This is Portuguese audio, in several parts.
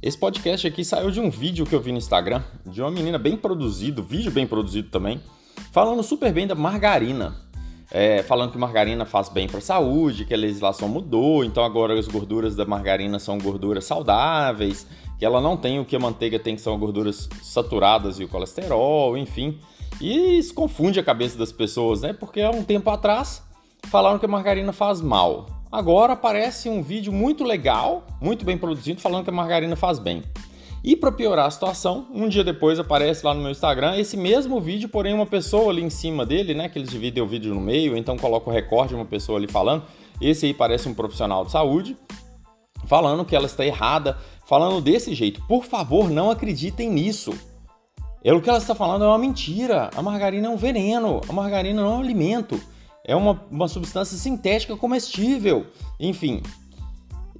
Esse podcast aqui saiu de um vídeo que eu vi no Instagram de uma menina bem produzido, vídeo bem produzido também, falando super bem da margarina. É, falando que margarina faz bem para a saúde, que a legislação mudou, então agora as gorduras da margarina são gorduras saudáveis, que ela não tem o que a manteiga tem, que são gorduras saturadas e o colesterol, enfim. E isso confunde a cabeça das pessoas, né? Porque há um tempo atrás falaram que a margarina faz mal. Agora aparece um vídeo muito legal, muito bem produzido, falando que a margarina faz bem. E para piorar a situação, um dia depois aparece lá no meu Instagram esse mesmo vídeo, porém uma pessoa ali em cima dele, né? Que eles dividem o vídeo no meio, então coloca o recorde de uma pessoa ali falando. Esse aí parece um profissional de saúde, falando que ela está errada, falando desse jeito. Por favor, não acreditem nisso. É o que ela está falando é uma mentira. A margarina é um veneno. A margarina não é um alimento. É uma, uma substância sintética comestível. Enfim,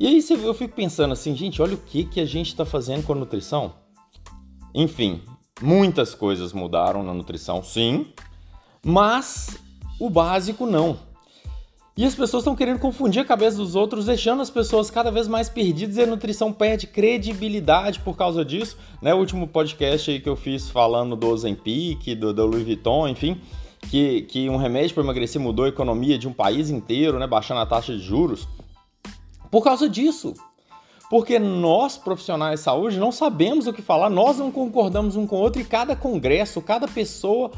e aí eu fico pensando assim, gente, olha o que, que a gente está fazendo com a nutrição. Enfim, muitas coisas mudaram na nutrição, sim, mas o básico não. E as pessoas estão querendo confundir a cabeça dos outros, deixando as pessoas cada vez mais perdidas e a nutrição perde credibilidade por causa disso. Né? O último podcast aí que eu fiz falando do Ozempic, do, do Louis Vuitton, enfim, que, que um remédio para emagrecer mudou a economia de um país inteiro, né? baixando a taxa de juros. Por causa disso. Porque nós, profissionais de saúde, não sabemos o que falar, nós não concordamos um com o outro e cada congresso, cada pessoa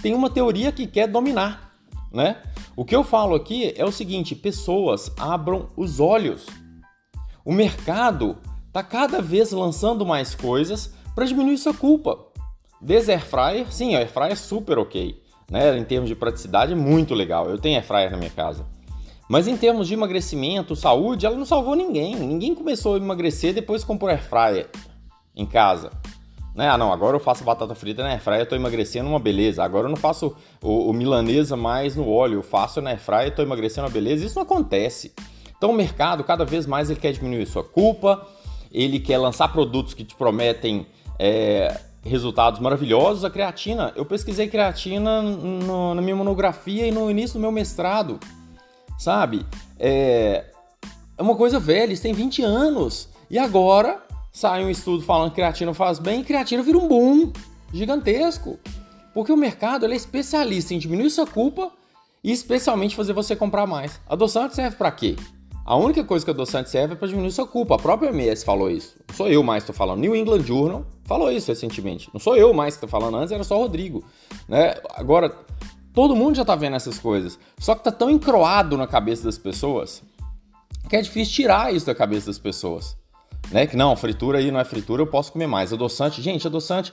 tem uma teoria que quer dominar, né? O que eu falo aqui é o seguinte: pessoas abram os olhos. O mercado está cada vez lançando mais coisas para diminuir sua culpa. Desde air fryer, sim, a air fryer é super ok, né? Em termos de praticidade, é muito legal. Eu tenho air fryer na minha casa. Mas em termos de emagrecimento, saúde, ela não salvou ninguém. Ninguém começou a emagrecer depois de comprar air fryer em casa. Né? Ah, não, agora eu faço batata frita na air fryer, eu tô emagrecendo uma beleza. Agora eu não faço o, o milanesa mais no óleo, eu faço na air fryer, tô emagrecendo uma beleza. Isso não acontece. Então o mercado, cada vez mais, ele quer diminuir sua culpa, ele quer lançar produtos que te prometem é, resultados maravilhosos. A creatina, eu pesquisei creatina no, na minha monografia e no início do meu mestrado sabe? É, é uma coisa velha, isso tem 20 anos. E agora sai um estudo falando que creatina faz bem e creatina vira um boom gigantesco. Porque o mercado é especialista em diminuir sua culpa e especialmente fazer você comprar mais. Adoçante serve para quê? A única coisa que adoçante serve é para diminuir sua culpa. A própria MS falou isso. Não sou eu mais que estou falando. New England Journal falou isso recentemente. Não sou eu mais que estou falando. Antes era só o Rodrigo. Né? Agora, Todo mundo já tá vendo essas coisas. Só que tá tão encroado na cabeça das pessoas que é difícil tirar isso da cabeça das pessoas. Né? Que não, fritura aí não é fritura, eu posso comer mais. Adoçante, gente, adoçante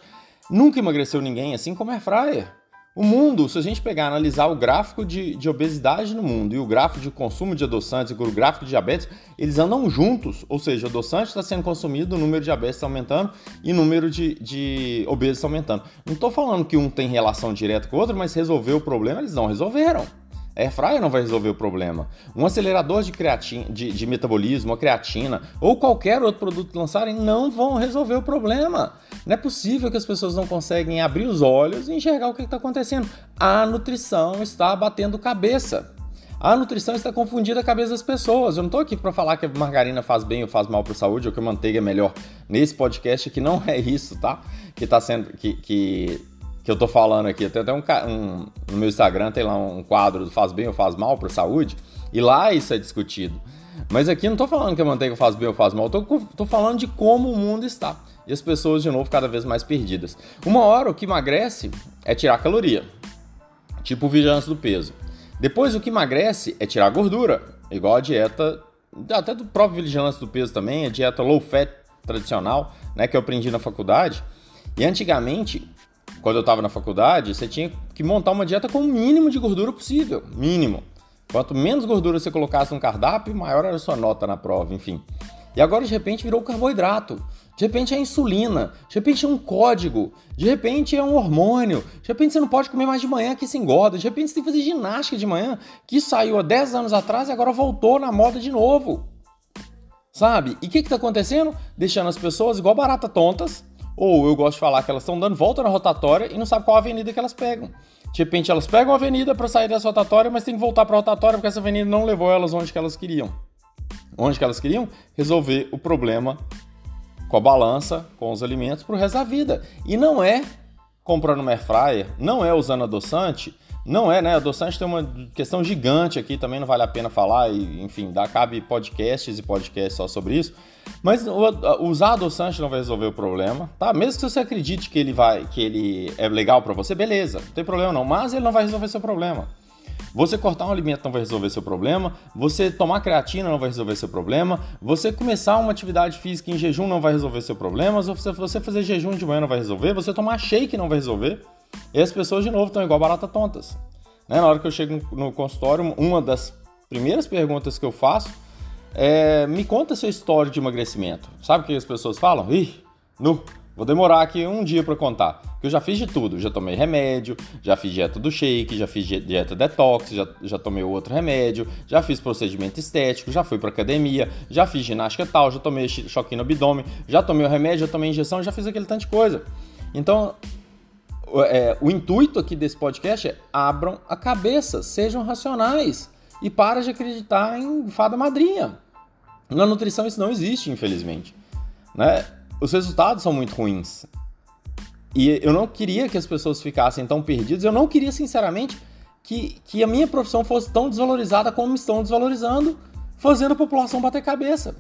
nunca emagreceu ninguém, assim como é fryer. O mundo, se a gente pegar analisar o gráfico de, de, obesidade no mundo e o gráfico de consumo de adoçantes e o gráfico de diabetes, eles andam juntos. Ou seja, adoçante está sendo consumido, o número de diabetes está aumentando e o número de, de obesos está aumentando. Não estou falando que um tem relação direta com o outro, mas resolveu o problema, eles não resolveram. Air fryer não vai resolver o problema. Um acelerador de, creatina, de, de metabolismo, a creatina ou qualquer outro produto que lançarem não vão resolver o problema. Não é possível que as pessoas não conseguem abrir os olhos e enxergar o que está acontecendo. A nutrição está batendo cabeça. A nutrição está confundindo a cabeça das pessoas. Eu não estou aqui para falar que a margarina faz bem ou faz mal para a saúde ou que a manteiga é melhor. Nesse podcast que não é isso, tá? Que está sendo que, que que eu tô falando aqui. Tem até um, um, no meu Instagram tem lá um quadro do faz bem ou faz mal para saúde, e lá isso é discutido. Mas aqui não tô falando que a manteiga faz bem ou faz mal, tô, tô falando de como o mundo está. E as pessoas, de novo, cada vez mais perdidas. Uma hora o que emagrece é tirar caloria, tipo vigilância do peso. Depois o que emagrece é tirar gordura, igual a dieta, até do próprio vigilância do peso também, a dieta low fat tradicional, né, que eu aprendi na faculdade. E antigamente quando eu estava na faculdade, você tinha que montar uma dieta com o mínimo de gordura possível. Mínimo. Quanto menos gordura você colocasse no cardápio, maior era a sua nota na prova, enfim. E agora, de repente, virou carboidrato. De repente é insulina, de repente é um código, de repente é um hormônio, de repente você não pode comer mais de manhã que se engorda, de repente você tem que fazer ginástica de manhã, que saiu há 10 anos atrás e agora voltou na moda de novo. Sabe? E o que está acontecendo? Deixando as pessoas igual barata tontas, ou eu gosto de falar que elas estão dando volta na rotatória e não sabem qual avenida que elas pegam. De repente elas pegam a avenida para sair dessa rotatória, mas tem que voltar para a rotatória porque essa avenida não levou elas onde que elas queriam. Onde que elas queriam? Resolver o problema com a balança, com os alimentos para o resto da vida. E não é comprando uma air fryer, não é usando adoçante, não é, né? Adoçante tem uma questão gigante aqui, também não vale a pena falar, e, enfim, dá cabe podcasts e podcasts só sobre isso. Mas usar adoçante não vai resolver o problema, tá? Mesmo que você acredite que ele vai, que ele é legal para você, beleza, não tem problema não, mas ele não vai resolver seu problema. Você cortar um alimento não vai resolver seu problema, você tomar creatina não vai resolver seu problema, você começar uma atividade física em jejum não vai resolver seu problema, você fazer jejum de manhã não vai resolver, você tomar shake não vai resolver. E as pessoas, de novo, estão igual barata tontas. Né? Na hora que eu chego no consultório, uma das primeiras perguntas que eu faço é: me conta seu história de emagrecimento. Sabe o que as pessoas falam? Ih, nu, Vou demorar aqui um dia para contar. Porque eu já fiz de tudo. Já tomei remédio, já fiz dieta do shake, já fiz dieta detox, já, já tomei outro remédio, já fiz procedimento estético, já fui para academia, já fiz ginástica tal, já tomei choque no abdômen, já tomei o remédio, já tomei injeção, já fiz aquele tanto de coisa. Então, é, o intuito aqui desse podcast é abram a cabeça, sejam racionais e para de acreditar em fada madrinha. Na nutrição isso não existe, infelizmente. Né? os resultados são muito ruins. E eu não queria que as pessoas ficassem tão perdidas, eu não queria, sinceramente, que, que a minha profissão fosse tão desvalorizada como estão desvalorizando, fazendo a população bater cabeça.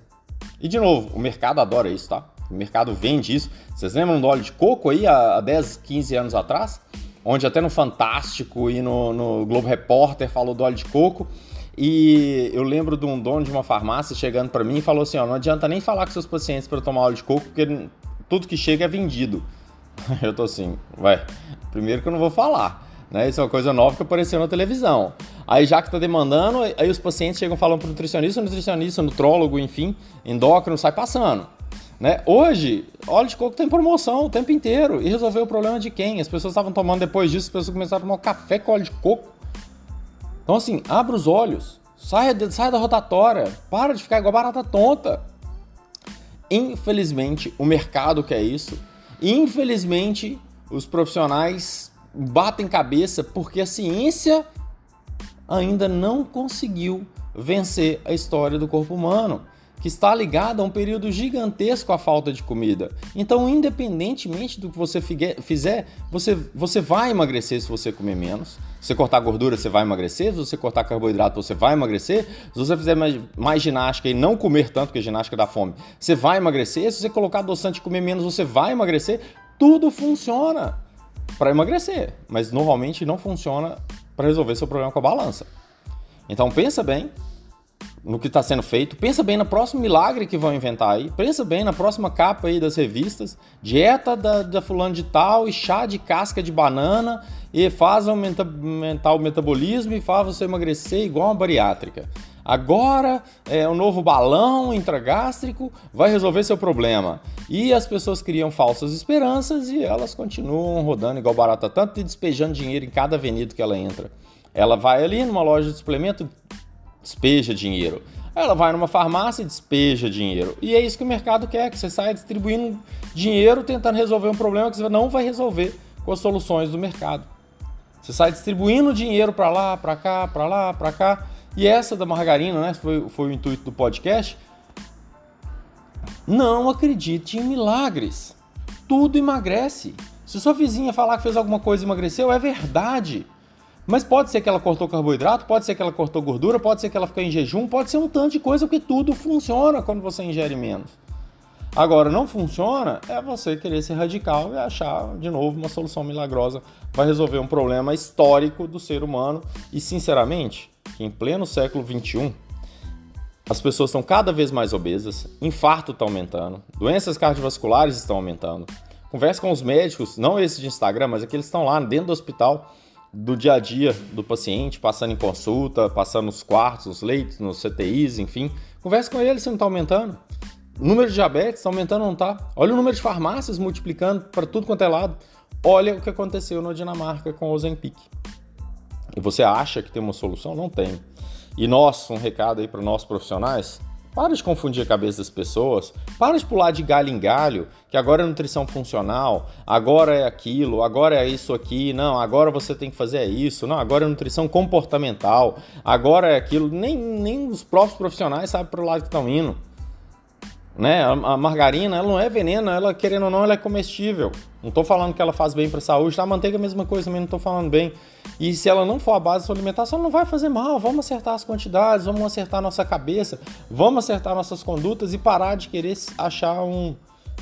E de novo, o mercado adora isso, tá? O mercado vende isso. Vocês lembram do óleo de coco aí há 10, 15 anos atrás? Onde até no Fantástico e no, no Globo Repórter falou do óleo de coco. E eu lembro de um dono de uma farmácia chegando para mim e falou assim: ó, não adianta nem falar com seus pacientes para tomar óleo de coco, porque tudo que chega é vendido. Eu tô assim, vai, primeiro que eu não vou falar, né? Isso é uma coisa nova que apareceu na televisão. Aí já que tá demandando, aí os pacientes chegam falando pro nutricionista, nutricionista, nutrólogo, enfim, endócrino, sai passando. Né? Hoje, óleo de coco tem promoção o tempo inteiro e resolveu o problema de quem? As pessoas estavam tomando depois disso, as pessoas começaram a tomar café com óleo de coco. Então, assim, abra os olhos, saia, de, saia da rotatória, para de ficar igual barata tonta. Infelizmente, o mercado quer isso. Infelizmente, os profissionais batem cabeça porque a ciência ainda não conseguiu vencer a história do corpo humano que está ligada a um período gigantesco à falta de comida. Então, independentemente do que você fizer, você, você vai emagrecer se você comer menos. Se você cortar gordura, você vai emagrecer. Se você cortar carboidrato, você vai emagrecer. Se você fizer mais, mais ginástica e não comer tanto, porque ginástica dá fome, você vai emagrecer. Se você colocar adoçante e comer menos, você vai emagrecer. Tudo funciona para emagrecer, mas normalmente não funciona para resolver seu problema com a balança. Então pensa bem, no que está sendo feito. Pensa bem no próximo milagre que vão inventar aí. Pensa bem na próxima capa aí das revistas. Dieta da, da fulano de tal e chá de casca de banana e faz aumentar, aumentar o metabolismo e faz você emagrecer igual uma bariátrica. Agora é, o novo balão intragástrico vai resolver seu problema. E as pessoas criam falsas esperanças e elas continuam rodando igual barata tanto e despejando dinheiro em cada avenida que ela entra. Ela vai ali numa loja de suplemento, despeja dinheiro. Ela vai numa farmácia e despeja dinheiro. E é isso que o mercado quer, que você saia distribuindo dinheiro tentando resolver um problema que você não vai resolver com as soluções do mercado. Você sai distribuindo dinheiro para lá, para cá, para lá, para cá. E essa da margarina, né, foi, foi o intuito do podcast. Não acredite em milagres. Tudo emagrece. Se sua vizinha falar que fez alguma coisa e emagreceu, é verdade. Mas pode ser que ela cortou carboidrato, pode ser que ela cortou gordura, pode ser que ela ficou em jejum, pode ser um tanto de coisa, porque tudo funciona quando você ingere menos. Agora, não funciona é você querer ser radical e achar de novo uma solução milagrosa para resolver um problema histórico do ser humano. E, sinceramente, que em pleno século XXI, as pessoas estão cada vez mais obesas, infarto está aumentando, doenças cardiovasculares estão aumentando. Converse com os médicos, não esses de Instagram, mas aqueles que estão lá dentro do hospital do dia a dia do paciente, passando em consulta, passando nos quartos, nos leitos, nos CTIs, enfim. Converse com ele se não está aumentando. O número de diabetes está aumentando ou não está? Olha o número de farmácias multiplicando para tudo quanto é lado. Olha o que aconteceu na Dinamarca com o Ozempic. E você acha que tem uma solução? Não tem. E nós, um recado aí para nossos profissionais, para de confundir a cabeça das pessoas. Para de pular de galho em galho, que agora é nutrição funcional, agora é aquilo, agora é isso aqui, não, agora você tem que fazer isso, não, agora é nutrição comportamental, agora é aquilo. Nem, nem os próprios profissionais sabem para o lado que estão indo. Né? A, margarina, ela não é veneno, ela querendo ou não, ela é comestível. Não estou falando que ela faz bem para a saúde, tá? A manteiga é a mesma coisa também, não estou falando bem. E se ela não for a base da sua alimentação, não vai fazer mal. Vamos acertar as quantidades, vamos acertar nossa cabeça, vamos acertar nossas condutas e parar de querer achar um,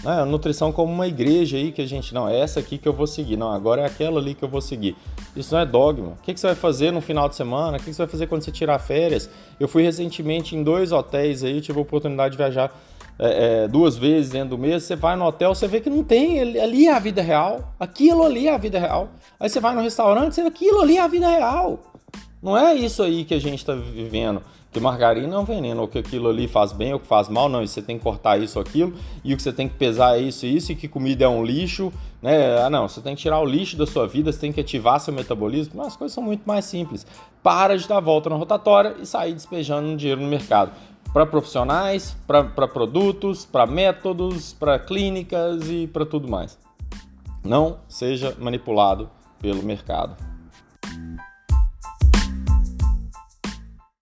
né, nutrição como uma igreja aí que a gente, não, é essa aqui que eu vou seguir, não, agora é aquela ali que eu vou seguir. Isso não é dogma. O que, que você vai fazer no final de semana? O que, que você vai fazer quando você tirar férias? Eu fui recentemente em dois hotéis aí, tive a oportunidade de viajar é, é, duas vezes dentro do mês, você vai no hotel, você vê que não tem, ali é a vida real, aquilo ali é a vida real. Aí você vai no restaurante, você vê aquilo ali é a vida real. Não é isso aí que a gente está vivendo, que margarina é um veneno, ou que aquilo ali faz bem ou que faz mal, não, você tem que cortar isso ou aquilo, e o que você tem que pesar é isso e isso, e que comida é um lixo, né? Ah, não, você tem que tirar o lixo da sua vida, você tem que ativar seu metabolismo, não, as coisas são muito mais simples. Para de dar volta na rotatória e sair despejando dinheiro no mercado para profissionais, para produtos, para métodos, para clínicas e para tudo mais. Não seja manipulado pelo mercado.